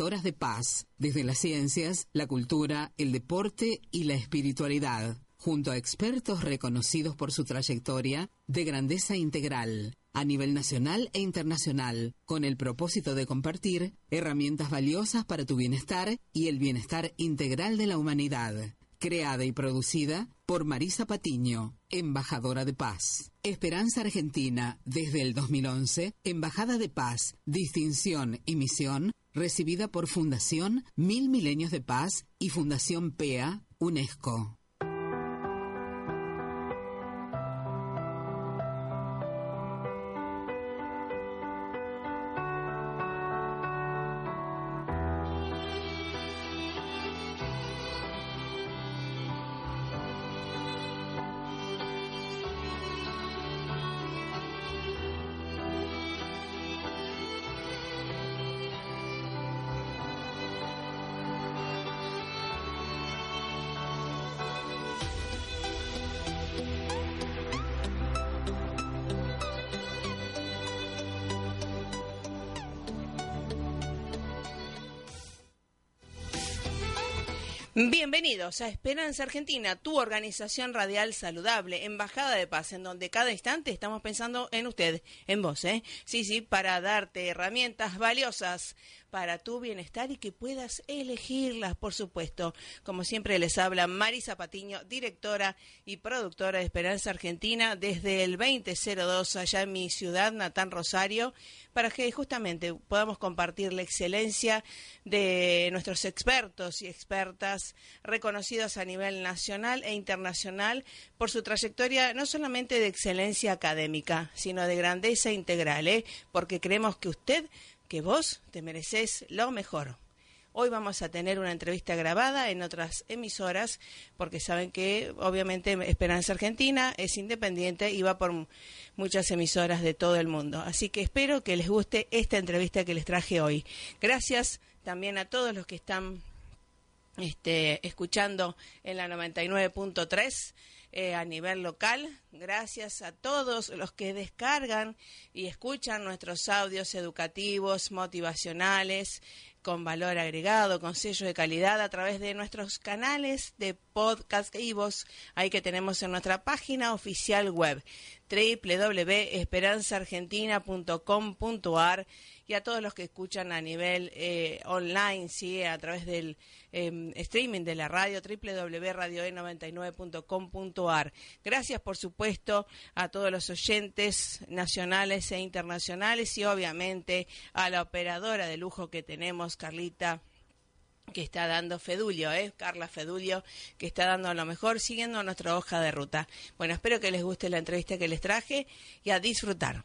Horas de paz, desde las ciencias, la cultura, el deporte y la espiritualidad, junto a expertos reconocidos por su trayectoria de grandeza integral a nivel nacional e internacional, con el propósito de compartir herramientas valiosas para tu bienestar y el bienestar integral de la humanidad creada y producida por Marisa Patiño, embajadora de paz. Esperanza Argentina, desde el 2011, embajada de paz, distinción y misión, recibida por Fundación Mil Milenios de Paz y Fundación PEA, UNESCO. Bienvenidos a Esperanza Argentina, tu organización radial saludable, embajada de paz, en donde cada instante estamos pensando en usted, en vos, ¿eh? Sí, sí, para darte herramientas valiosas para tu bienestar y que puedas elegirlas, por supuesto. Como siempre les habla Marisa Patiño, directora y productora de Esperanza Argentina desde el 2002 allá en mi ciudad, Natán Rosario, para que justamente podamos compartir la excelencia de nuestros expertos y expertas reconocidos a nivel nacional e internacional por su trayectoria no solamente de excelencia académica, sino de grandeza integral, ¿eh? porque creemos que usted que vos te mereces lo mejor. Hoy vamos a tener una entrevista grabada en otras emisoras, porque saben que obviamente Esperanza Argentina es independiente y va por muchas emisoras de todo el mundo. Así que espero que les guste esta entrevista que les traje hoy. Gracias también a todos los que están este, escuchando en la 99.3 eh, a nivel local. Gracias a todos los que descargan y escuchan nuestros audios educativos, motivacionales, con valor agregado, con sello de calidad a través de nuestros canales de podcast y voz, ahí que tenemos en nuestra página oficial web www.esperanzaargentina.com.ar y a todos los que escuchan a nivel eh, online, sí, a través del em, streaming de la radio www.radioe99.com.ar. Gracias, por supuesto, a todos los oyentes nacionales e internacionales y obviamente a la operadora de lujo que tenemos, Carlita que está dando Fedulio, ¿eh? Carla Fedulio, que está dando a lo mejor siguiendo nuestra hoja de ruta. Bueno, espero que les guste la entrevista que les traje y a disfrutar.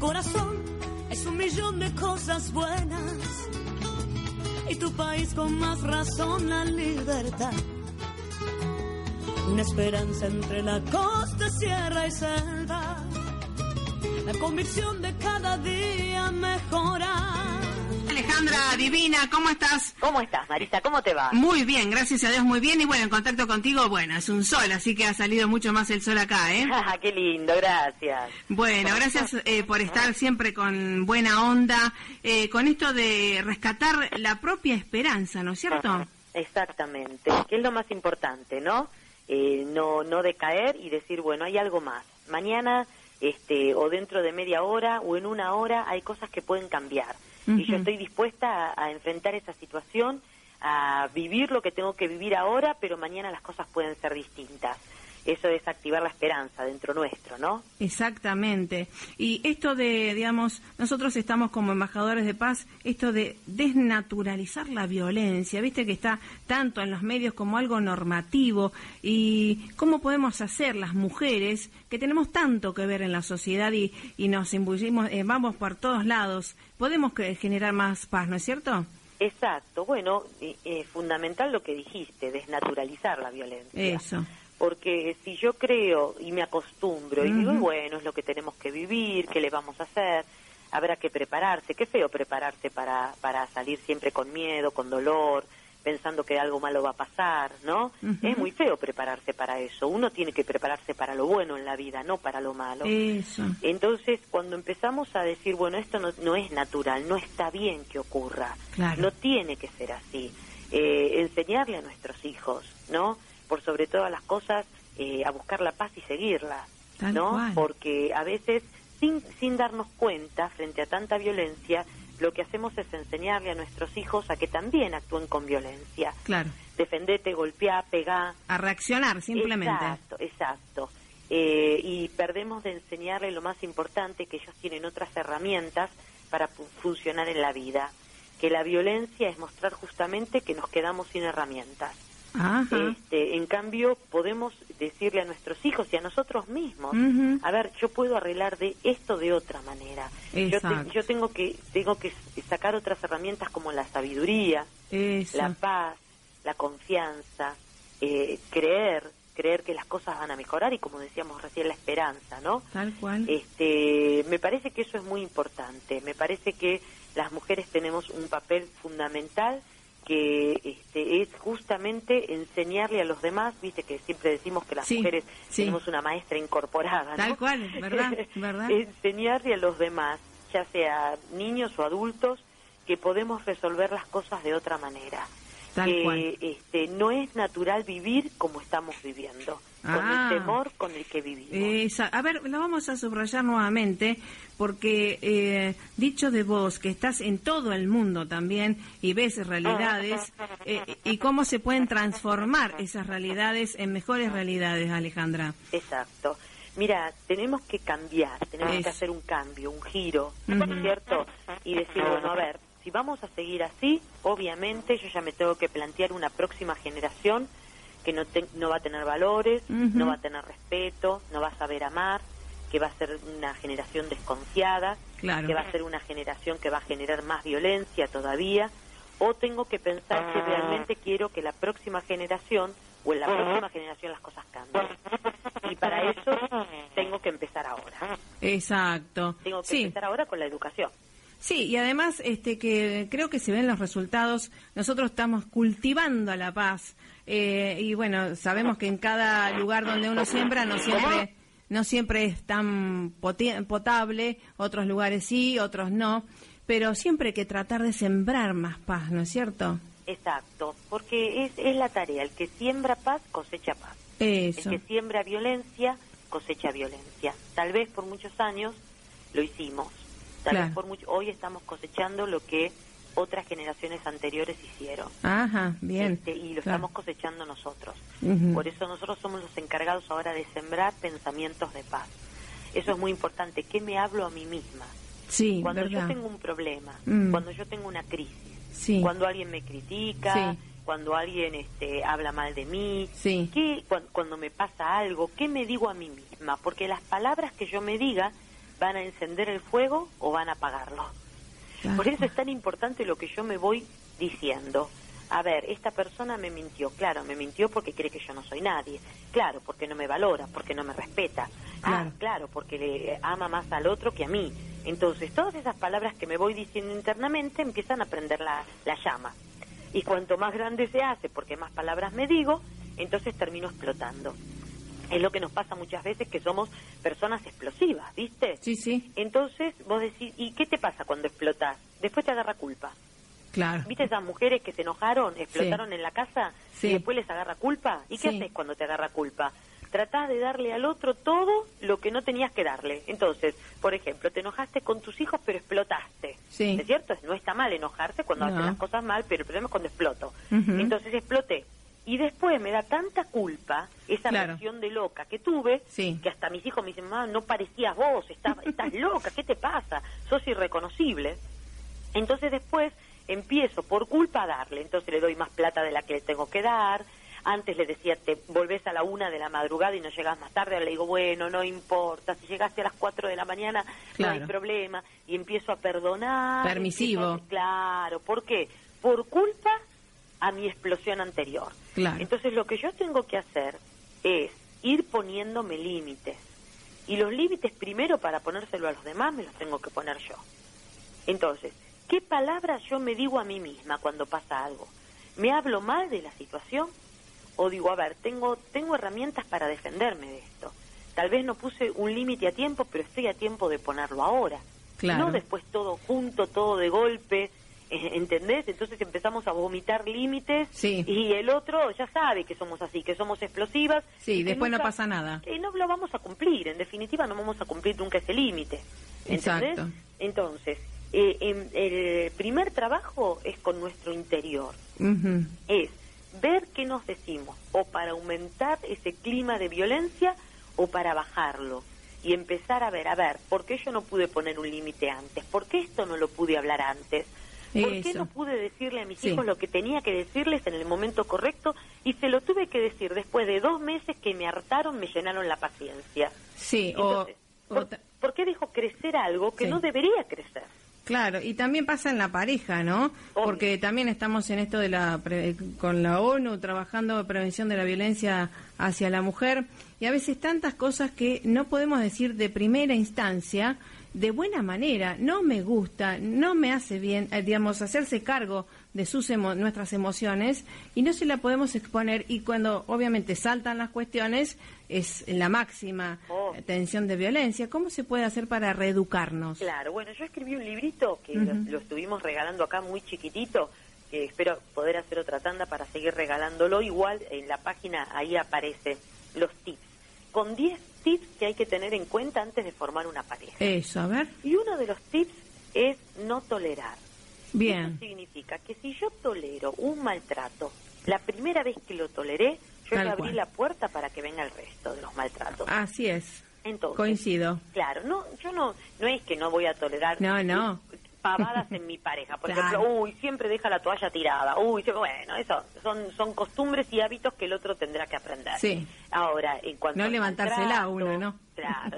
Corazón es un millón de cosas buenas y tu país con más razón la libertad. Una esperanza entre la costa, sierra y selva. La convicción de cada día mejorar Alejandra Divina, ¿cómo estás? ¿Cómo estás, Marisa? ¿Cómo te va? Muy bien, gracias a Dios, muy bien. Y bueno, en contacto contigo, bueno, es un sol, así que ha salido mucho más el sol acá, ¿eh? Qué lindo, gracias. Bueno, gracias eh, por estar siempre con buena onda, eh, con esto de rescatar la propia esperanza, ¿no es cierto? Exactamente, que es lo más importante, ¿no? Eh, no, no decaer y decir, bueno, hay algo más. Mañana este, o dentro de media hora o en una hora hay cosas que pueden cambiar. Y yo estoy dispuesta a, a enfrentar esa situación, a vivir lo que tengo que vivir ahora, pero mañana las cosas pueden ser distintas eso es activar la esperanza dentro nuestro, ¿no? Exactamente. Y esto de, digamos, nosotros estamos como embajadores de paz, esto de desnaturalizar la violencia, viste que está tanto en los medios como algo normativo, y cómo podemos hacer las mujeres, que tenemos tanto que ver en la sociedad y, y nos imbuimos, eh, vamos por todos lados, podemos generar más paz, ¿no es cierto? Exacto, bueno, eh, fundamental lo que dijiste, desnaturalizar la violencia. Eso porque si yo creo y me acostumbro y digo, bueno, es lo que tenemos que vivir, ¿qué le vamos a hacer? Habrá que prepararse, qué feo prepararse para, para salir siempre con miedo, con dolor, pensando que algo malo va a pasar, ¿no? Es muy feo prepararse para eso. Uno tiene que prepararse para lo bueno en la vida, no para lo malo. Eso. Entonces, cuando empezamos a decir, bueno, esto no, no es natural, no está bien que ocurra, no tiene que ser así, eh, enseñarle a nuestros hijos, ¿no? Por sobre todas las cosas, eh, a buscar la paz y seguirla, ¿no? Porque a veces, sin, sin darnos cuenta, frente a tanta violencia, lo que hacemos es enseñarle a nuestros hijos a que también actúen con violencia. Claro. Defendete, golpear, pegar. A reaccionar, simplemente. Exacto, exacto. Eh, y perdemos de enseñarle lo más importante, que ellos tienen otras herramientas para funcionar en la vida. Que la violencia es mostrar justamente que nos quedamos sin herramientas. Este, en cambio, podemos decirle a nuestros hijos y a nosotros mismos, a ver, yo puedo arreglar de esto de otra manera. Yo, yo, tengo que tengo que sacar otras herramientas como la sabiduría, la paz, la confianza, eh, creer, creer que las cosas van a mejorar y como decíamos recién la esperanza, ¿no? Tal cual. Este, me parece que eso es muy importante. Me parece que las mujeres tenemos un papel fundamental que este, es justamente enseñarle a los demás, viste que siempre decimos que las mujeres tenemos una maestra incorporada, ¿no? Tal cual, ¿verdad? ¿verdad? enseñarle a los demás, ya sea niños o adultos, que podemos resolver las cosas de otra manera. que este, no es natural vivir como estamos viviendo con el ah. temor con el que vivimos. a ver, lo vamos a subrayar nuevamente, porque eh, dicho de vos, que estás en todo el mundo también y ves realidades, eh, y cómo se pueden transformar esas realidades en mejores realidades, Alejandra. Exacto. Mira, tenemos que cambiar, tenemos que hacer un cambio, un giro, ¿cierto? Y decir, bueno, a ver, si vamos a seguir así, obviamente yo ya me tengo que plantear una próxima generación que no, no va a tener valores, no va a tener respeto, no va a saber amar, que va a ser una generación desconfiada, que va a ser una generación que va a generar más violencia todavía, o tengo que pensar que realmente quiero que la próxima generación o en la próxima generación las cosas cambien. Y para eso tengo que empezar ahora. Exacto. Tengo que empezar ahora con la educación. Sí, y además este que creo que se ven los resultados, nosotros estamos cultivando la paz, eh, y bueno, sabemos que en cada lugar donde uno siembra no siempre, no siempre es tan potable, otros lugares sí, otros no, pero siempre hay que tratar de sembrar más paz, ¿no es cierto? Exacto, porque es, es la tarea, el que siembra paz cosecha paz. Eso. El que siembra violencia cosecha violencia. Tal vez por muchos años lo hicimos, tal vez por mucho, hoy estamos cosechando lo que otras generaciones anteriores hicieron. Ajá, bien. Este, y lo estamos cosechando nosotros. Por eso nosotros somos los encargados ahora de sembrar pensamientos de paz. Eso es muy importante. ¿Qué me hablo a mí misma? Sí, cuando yo tengo un problema, mm. cuando yo tengo una crisis, cuando alguien me critica, cuando alguien este, habla mal de mí, ¿qué, cuando me pasa algo, ¿qué me digo a mí misma? Porque las palabras que yo me diga van a encender el fuego o van a apagarlo. Por eso es tan importante lo que yo me voy diciendo. A ver, esta persona me mintió, claro, me mintió porque cree que yo no soy nadie, claro, porque no me valora, porque no me respeta, ah, claro, porque le ama más al otro que a mí. Entonces, todas esas palabras que me voy diciendo internamente empiezan a prender la, la llama. Y cuanto más grande se hace, porque más palabras me digo, entonces termino explotando es lo que nos pasa muchas veces que somos personas explosivas, ¿viste? Sí, sí. Entonces vos decís, ¿y qué te pasa cuando explotas? Después te agarra culpa. Claro. ¿Viste esas mujeres que se enojaron, explotaron en la casa y después les agarra culpa? ¿Y qué haces cuando te agarra culpa? tratás de darle al otro todo lo que no tenías que darle. Entonces, por ejemplo, te enojaste con tus hijos pero explotaste. Sí. ¿Es cierto? No está mal enojarse cuando haces las cosas mal, pero el problema es cuando exploto. Entonces exploté. Y después me da tanta culpa esa versión de loca que tuve, que hasta mis hijos me dicen, mamá, no parecías vos, estás, estás loca, ¿qué te pasa? Sos irreconocible. Entonces después empiezo por culpa a darle, entonces le doy más plata de la que le tengo que dar, antes le decía, te volvés a la una de la madrugada y no llegas más tarde. Ahora le digo, bueno, no importa. Si llegaste a las cuatro de la mañana, no hay problema. Y empiezo a perdonar. Permisivo. claro. ¿Por qué? Por culpa a mi explosión anterior. Claro. Entonces lo que yo tengo que hacer es ir poniéndome límites. Y los límites primero para ponérselo a los demás me los tengo que poner yo. Entonces, ¿qué palabras yo me digo a mí misma cuando pasa algo? ¿Me hablo mal de la situación? o digo, a ver, tengo, tengo herramientas para defenderme de esto. Tal vez no puse un límite a tiempo, pero estoy a tiempo de ponerlo ahora. No después todo junto, todo de golpe, ¿entendés? Entonces empezamos a vomitar límites y el otro ya sabe que somos así, que somos explosivas. Sí, después no pasa nada. Y no lo vamos a cumplir, en definitiva no vamos a cumplir nunca ese límite. ¿Entendés? Entonces, eh, el primer trabajo es con nuestro interior. Es ver qué nos decimos, o para aumentar ese clima de violencia o para bajarlo. Y empezar a ver, a ver, ¿por qué yo no pude poner un límite antes? ¿Por qué esto no lo pude hablar antes? ¿Por qué no pude decirle a mis hijos lo que tenía que decirles en el momento correcto y se lo tuve que decir después de dos meses que me hartaron, me llenaron la paciencia? Sí, ¿por, qué dejó crecer algo que no debería crecer? Claro, y también pasa en la pareja, ¿no? Porque también estamos en esto de la con la ONU trabajando en prevención de la violencia hacia la mujer y a veces tantas cosas que no podemos decir de primera instancia de buena manera, no me gusta, no me hace bien, eh, digamos, hacerse cargo de sus nuestras emociones y no se la podemos exponer y cuando obviamente saltan las cuestiones es la máxima oh. tensión de violencia. ¿Cómo se puede hacer para reeducarnos? Claro, bueno, yo escribí un librito que lo, estuvimos regalando acá muy chiquitito, que espero poder hacer otra tanda para seguir regalándolo. Igual en la página ahí aparecen los tips, con 10 tips que hay que tener en cuenta antes de formar una pareja. Eso, a ver. Y uno de los tips es no tolerar. Bien. Eso significa que si yo tolero un maltrato, la primera vez que lo toleré, yo le abrí la puerta para que venga el resto de los maltratos. Así es. Entonces, Coincido. Claro, no, yo no, no es que no voy a tolerar no, no. Pavadas en mi pareja. Por ejemplo, uy, siempre deja la toalla tirada. Uy, bueno, eso son, son costumbres y hábitos que el otro tendrá que aprender. Sí. Ahora, en cuanto No levantársela uno, ¿no? Claro,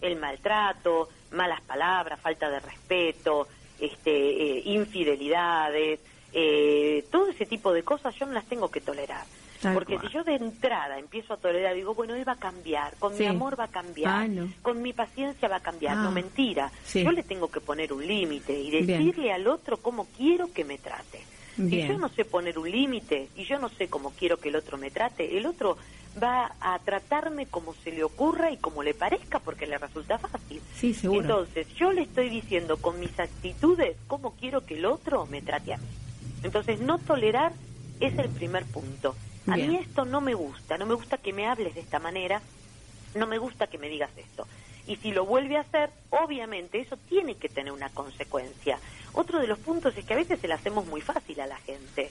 el, maltrato, malas palabras, falta de respeto, este, eh, infidelidades, eh, todo ese tipo de cosas yo no las tengo que tolerar. Porque si yo de entrada empiezo a tolerar, digo, bueno, él va a cambiar, con mi amor va a cambiar, ah, con mi paciencia va a cambiar, no ah. mentira. Yo le tengo que poner un límite y decirle al otro cómo quiero que me trate. Si yo no sé poner un límite y yo no sé cómo quiero que el otro me trate, el otro va a tratarme como se le ocurra y como le parezca porque le resulta fácil. Sí, seguro. Entonces, yo le estoy diciendo con mis actitudes cómo quiero que el otro me trate a mí. Entonces, no tolerar es el primer punto. A mí esto no me gusta, no me gusta que me hables de esta manera, no me gusta que me digas esto. Y si lo vuelve a hacer, obviamente eso tiene que tener una consecuencia. Otro de los puntos es que a veces se le hacemos muy fácil a la gente.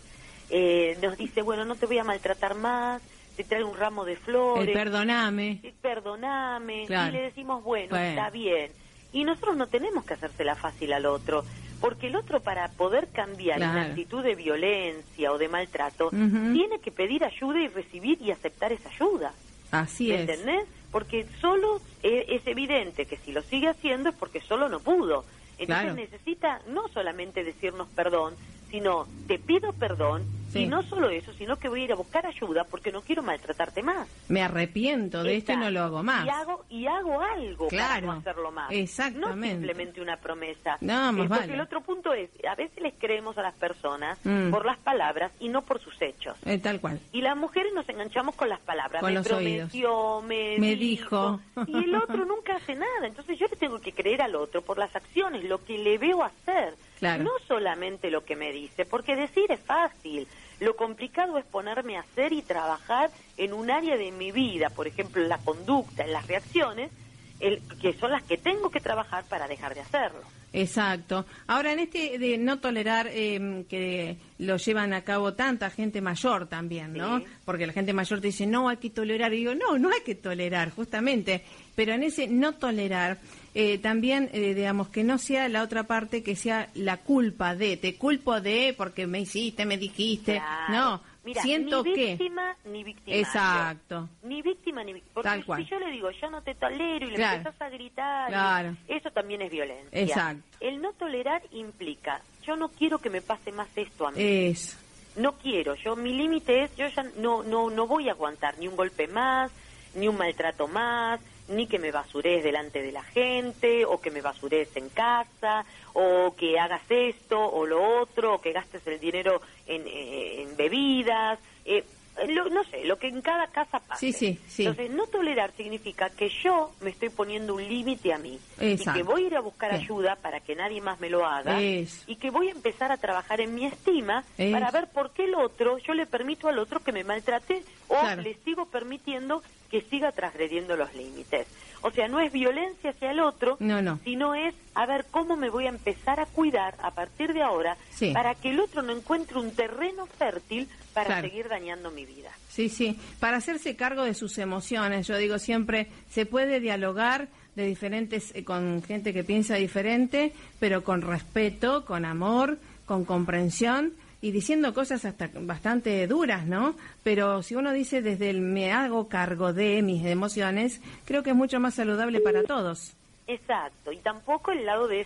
Eh, nos dice, bueno, no te voy a maltratar más, te traigo un ramo de flores. El perdoname. perdoname. Y le decimos, bueno, está bien. Y nosotros no tenemos que hacérsela fácil al otro. Porque el otro, para poder cambiar una actitud de violencia o de maltrato, tiene que pedir ayuda y recibir y aceptar esa ayuda. Así es. ¿Entendés? Porque solo e, es, evidente que si lo sigue haciendo es porque solo no pudo. Entonces necesita no solamente decirnos perdón, sino te pido perdón y no solo eso, sino que voy a ir a buscar ayuda porque no quiero maltratarte más. Me arrepiento de esto y no lo hago más. Y hago, y hago algo para no hacerlo más. Exactamente. No simplemente una promesa. No, más eh, porque el otro punto es, a veces les creemos a las personas mm. por las palabras y no por sus hechos. Eh, tal cual. Y las mujeres nos enganchamos con las palabras. Con me los prometió, me, me dijo. Y el otro nunca hace nada. Entonces yo le tengo que creer al otro por las acciones, lo que le veo hacer No solamente lo que me dice, porque decir es fácil. Lo complicado es ponerme a hacer y trabajar en un área de mi vida, por ejemplo, en la conducta, en las reacciones, el, que son las que tengo que trabajar para dejar de hacerlo. Exacto. Ahora, en este de no tolerar em, que lo llevan a cabo tanta gente mayor también, ¿no? Porque la gente mayor te dice, no, hay que tolerar. Y digo, no, no hay que tolerar, justamente. Pero en ese no tolerar, eh, también, eh, digamos, que no sea la otra parte que sea la culpa de, te culpo de porque me hiciste, me dijiste. No, siento ni víctima ni víctima. Exacto. Ni víctima ni víctima. Porque Tal si yo le digo, yo no te tolero y le empezás a gritar, eso también es violencia. Exacto. El no tolerar implica, yo no quiero que me pase más esto a mí. Eso. No quiero, yo mi límite es, yo ya no, no, no voy a aguantar ni un golpe más, ni un maltrato más, ni que me basures delante de la gente, o que me basures en casa, o que hagas esto o lo otro, o que gastes el dinero en, eh, bebidas. Eh, no sé, lo que en cada casa pasa. Sí, sí, Entonces, no tolerar significa que yo me estoy poniendo un límite a mí y que voy a ir a buscar ayuda para que nadie más me lo haga y que voy a empezar a trabajar en mi estima para ver por qué el otro, yo le permito al otro que me maltrate o le sigo permitiendo que siga transgrediendo los límites. O sea, no es violencia hacia el otro, sino es a ver cómo me voy a empezar a cuidar a partir de ahora para que el otro no encuentre un terreno fértil para seguir dañando mi vida. Sí, sí, para hacerse cargo de sus emociones. Yo digo siempre, se puede dialogar de diferentes eh, con gente que piensa diferente, pero con respeto, con amor, con comprensión y diciendo cosas hasta bastante duras, ¿no? Pero si uno dice desde el me hago cargo de mis emociones, creo que es mucho más saludable para todos. Exacto, y tampoco el lado de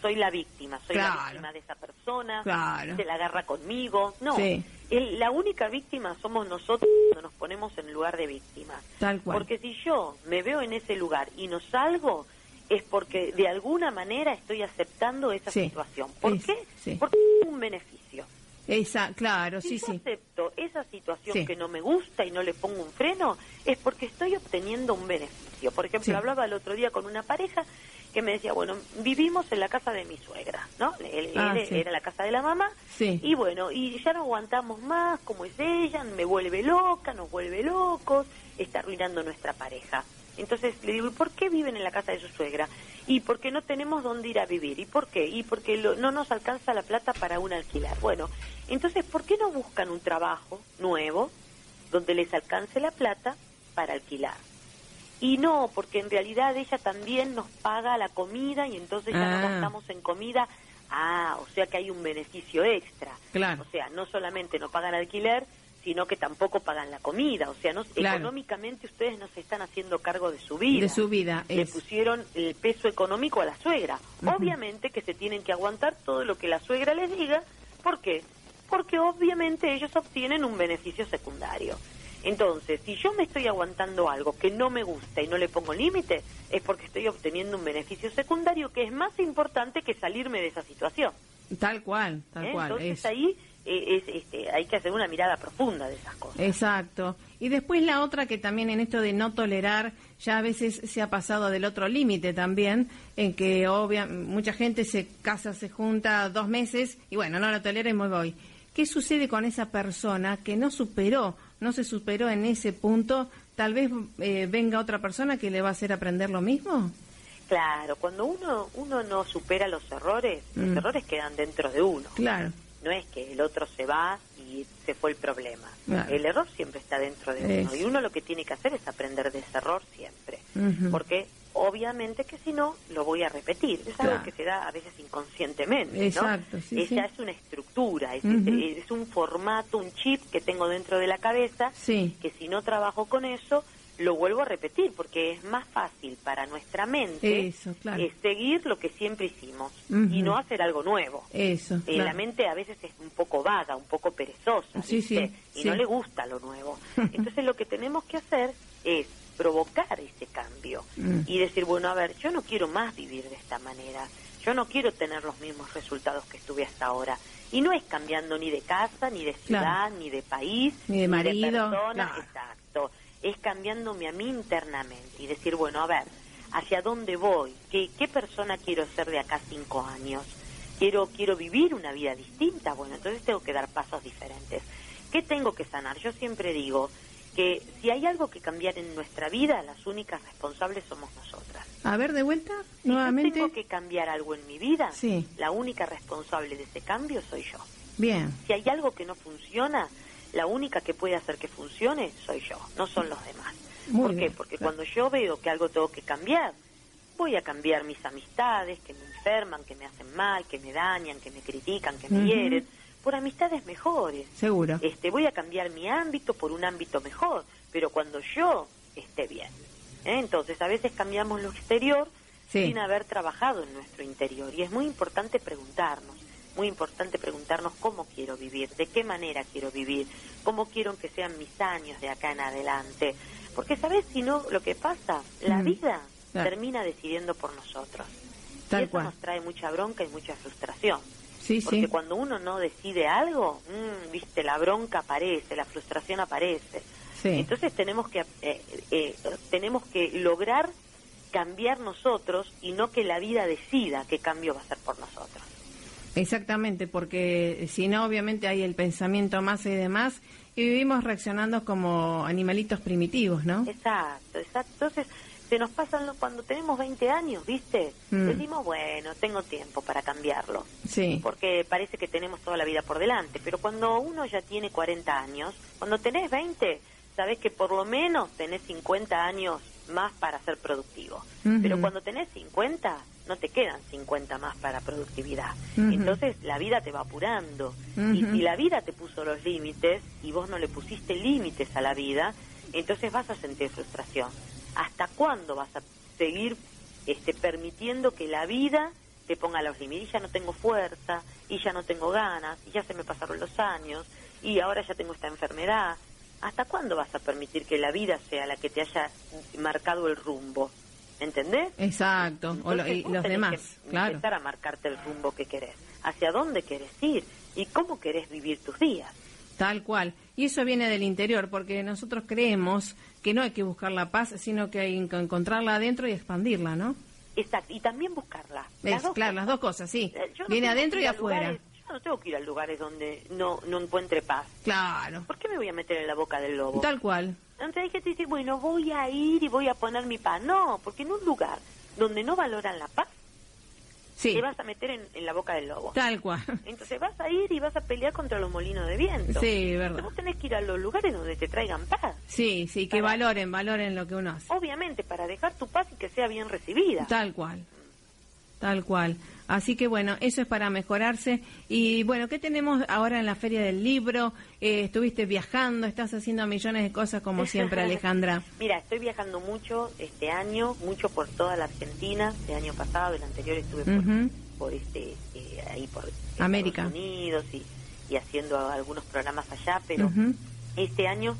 soy la víctima, soy la víctima de esa persona, se la agarra conmigo, no. la única víctima somos nosotros cuando nos ponemos en lugar de víctima. Tal cual. Porque si yo me veo en ese lugar y no salgo, es porque de alguna manera estoy aceptando esa situación. ¿Por qué? Porque es un beneficio. Esa, claro, si sí, yo acepto esa situación que no me gusta y no le pongo un freno, es porque estoy obteniendo un beneficio. Por ejemplo, hablaba el otro día con una pareja que me decía, bueno, vivimos en la casa de mi suegra, ¿no? Él, ah, era la casa de la mamá. Y bueno, y ya no aguantamos más, como es ella, me vuelve loca, nos vuelve locos, está arruinando nuestra pareja. Entonces le digo, ¿y por qué viven en la casa de su suegra? Y porque no tenemos dónde ir a vivir. ¿Y por qué? Y porque no nos alcanza la plata para un alquiler. Bueno, entonces, ¿por qué no buscan un trabajo nuevo donde les alcance la plata para alquilar? Y no, porque en realidad ella también nos paga la comida y entonces ya no ah. gastamos en comida. Ah, o sea que hay un beneficio extra. Claro. O sea, no solamente no pagan alquiler, sino que tampoco pagan la comida. O sea, no, económicamente ustedes no se están haciendo cargo de su vida. De su vida. Le pusieron el peso económico a la suegra. Obviamente que se tienen que aguantar todo lo que la suegra les diga. ¿Por qué? Porque obviamente ellos obtienen un beneficio secundario. Entonces, si yo me estoy aguantando algo que no me gusta y no le pongo límite, es porque estoy obteniendo un beneficio secundario que es más importante que salirme de esa situación. Tal cual, tal ¿Eh? cual. Entonces ahí es, este, hay que hacer una mirada profunda de esas cosas. Exacto. Y después la otra que también en esto de no tolerar, ya a veces se ha pasado del otro límite también, en que obvia, mucha gente se casa, se junta dos meses y bueno, no lo tolera y me voy. ¿Qué sucede con esa persona que no superó, no se superó en ese punto? Tal vez eh, venga otra persona que le va a hacer aprender lo mismo. Claro, cuando uno uno no supera los errores, los mm. errores quedan dentro de uno. Claro no es que el otro se va y se fue el problema. El error siempre está dentro de uno y uno lo que tiene que hacer es aprender de ese error siempre, porque obviamente que si no lo voy a repetir. Es algo que se da a veces inconscientemente, Exacto, ¿no? Esa es una estructura, es, es, un formato, un chip que tengo dentro de la cabeza que si no trabajo con eso lo vuelvo a repetir porque es más fácil para nuestra mente seguir lo que siempre hicimos y no hacer algo nuevo. Eso. Eh, la mente a veces es un poco vaga, un poco perezosa y no le gusta lo nuevo. Entonces lo que tenemos que hacer es provocar ese cambio mm. y decir, bueno, a ver, yo no quiero más vivir de esta manera, yo no quiero tener los mismos resultados que estuve hasta ahora. Y no es cambiando ni de casa, ni de ciudad, ni de país, ni de marido. exacto es cambiándome a mí internamente y decir, bueno, a ver, ¿hacia dónde voy? ¿Qué, qué persona quiero ser de acá cinco años? quiero quiero vivir una vida distinta, bueno, entonces tengo que dar pasos diferentes. ¿Qué tengo que sanar? Yo siempre digo que si hay algo que cambiar en nuestra vida, las únicas responsables somos nosotras. A ver, de vuelta, nuevamente. Si tengo que cambiar algo en mi vida, sí. la única responsable de ese cambio soy yo. Bien. Si hay algo que no funciona, la única que puede hacer que funcione soy yo, no son los demás. ¿Por qué? Porque cuando yo veo que algo tengo que cambiar, voy a cambiar mis amistades que me enferman, que me hacen mal, que me dañan, que me critican, que me hieren, por amistades mejores. Seguro. Este, voy a cambiar mi ámbito por un ámbito mejor, pero cuando yo esté bien. ¿eh? Entonces, a veces cambiamos lo exterior sin haber trabajado en nuestro interior y es muy importante preguntarnos muy importante preguntarnos cómo quiero vivir, de qué manera quiero vivir, cómo quiero que sean mis años de acá en adelante. Porque, ¿sabes? Si no, lo que pasa, la vida termina decidiendo por nosotros. y eso nos trae mucha bronca y mucha frustración. Sí, Porque cuando uno no decide algo, mmm, viste, la bronca aparece, la frustración aparece. Entonces tenemos que eh, eh, tenemos que lograr cambiar nosotros y no que la vida decida qué cambio va a ser por nosotros. Exactamente, porque si no, obviamente hay el pensamiento más y demás, y vivimos reaccionando como animalitos primitivos, ¿no? Exacto, exacto. Entonces, se nos pasan cuando tenemos 20 años, ¿viste? Mm. Decimos, bueno, tengo tiempo para cambiarlo. Sí. Porque parece que tenemos toda la vida por delante. Pero cuando uno ya tiene 40 años, cuando tenés 20, sabes que por lo menos tenés 50 años más para ser productivo. Pero cuando tenés 50, no te quedan 50 más para productividad. Entonces la vida te va apurando. Y si la vida te puso los límites y vos no le pusiste límites a la vida, entonces vas a sentir frustración. ¿Hasta cuándo vas a seguir este, permitiendo que la vida te ponga los límites? Y ya no tengo fuerza, y ya no tengo ganas, y ya se me pasaron los años, y ahora ya tengo esta enfermedad. ¿Hasta cuándo vas a permitir que la vida sea la que te haya marcado el rumbo? ¿Entendés? Exacto, o y los demás, claro. Empezar a marcarte el rumbo que querés, hacia dónde querés ir y cómo querés vivir tus días. Tal cual. Y eso viene del interior, porque nosotros creemos que no hay que buscar la paz, sino que hay que encontrarla adentro y expandirla, ¿no? Exacto, y también buscarla. claro, las dos cosas, sí. Eh, viene adentro y afuera. yo no tengo que ir a lugares donde no, no encuentre paz. Claro. ¿Por qué me voy a meter en la boca del lobo? Tal cual. Entonces hay gente que dice, bueno, voy a ir y voy a poner mi paz. No, porque en un lugar donde no valoran la paz, sí. te vas a meter en, la boca del lobo. Tal cual. Entonces vas a ir y vas a pelear contra los molinos de viento. Sí, verdad. vos tenés que ir a los lugares donde te traigan paz. Sí, sí, que valoren, valoren lo que uno hace. Obviamente, para dejar tu paz y que sea bien recibida. Tal cual. Tal cual. Así que bueno, eso es para mejorarse. Y bueno, ¿qué tenemos ahora en la Feria del Libro? Eh, estuviste viajando, estás haciendo millones de cosas como siempre, Alejandra. Mira, estoy viajando mucho este año, mucho por toda la Argentina. El año pasado, el anterior estuve por, este, eh, ahí por América. Estados Unidos y, haciendo algunos programas allá, pero este año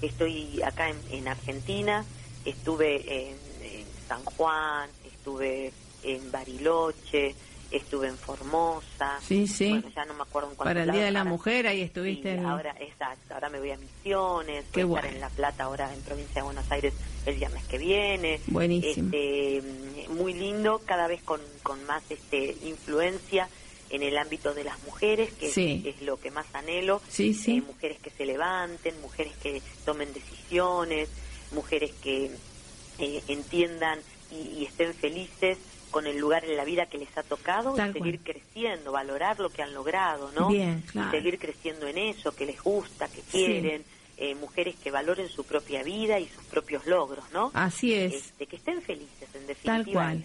estoy acá en, Argentina, estuve en San Juan, estuve en Bariloche, estuve en Formosa. Sí, sí. Bueno, ya no me acuerdo en Para el Día de la Mujer ahí estuviste. ahora, exacto. Ahora me voy a Misiones. Qué voy a estar en La Plata ahora en provincia de Buenos Aires el viernes que viene. Buenísimo. Este, muy lindo, cada vez con, con más este influencia en el ámbito de las mujeres, que es, lo que más anhelo. Sí, sí. Eh, mujeres que se levanten, mujeres que tomen decisiones, mujeres que eh, entiendan y estén felices con el lugar en la vida que les ha tocado y seguir creciendo, valorar lo que han logrado, ¿no? Bien, Y seguir creciendo en eso, que les gusta, que quieren. Eh, mujeres que valoren su propia vida y sus propios logros, ¿no? Así es. Este, que estén felices, en definitiva. Tal cual.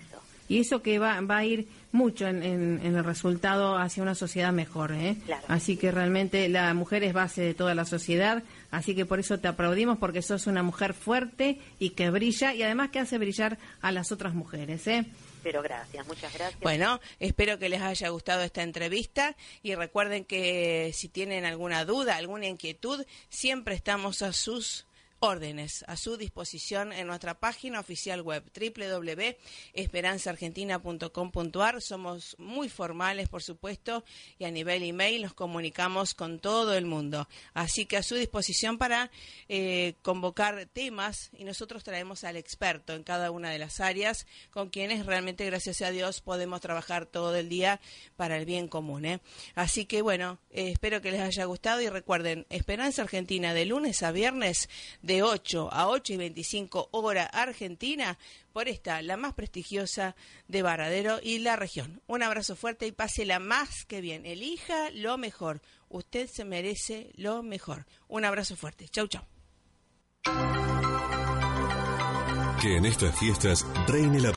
Y eso que va, va a ir mucho en, el resultado hacia una sociedad mejor. ¿eh? Así que realmente la mujer es base de toda la sociedad. Así que por eso te aplaudimos porque sos una mujer fuerte y que brilla y además que hace brillar a las otras mujeres. ¿eh? Pero gracias, muchas gracias. Bueno, espero que les haya gustado esta entrevista y recuerden que si tienen alguna duda, alguna inquietud, siempre estamos a sus órdenes a su disposición en nuestra página oficial web www.esperanzaargentina.com.ar. Somos muy formales, por supuesto, y a nivel email nos comunicamos con todo el mundo. Así que a su disposición para eh, convocar temas y nosotros traemos al experto en cada una de las áreas con quienes realmente, gracias a Dios, podemos trabajar todo el día para el bien común. ¿eh? Así que bueno, eh, espero que les haya gustado y recuerden, Esperanza Argentina de lunes a viernes de 8 a 8 y 25 hora Argentina por esta, la más prestigiosa de Varadero y la región. Un abrazo fuerte y pásela más que bien. Elija lo mejor. Usted se merece lo mejor. Un abrazo fuerte. Chau, chau. Que en estas fiestas reine la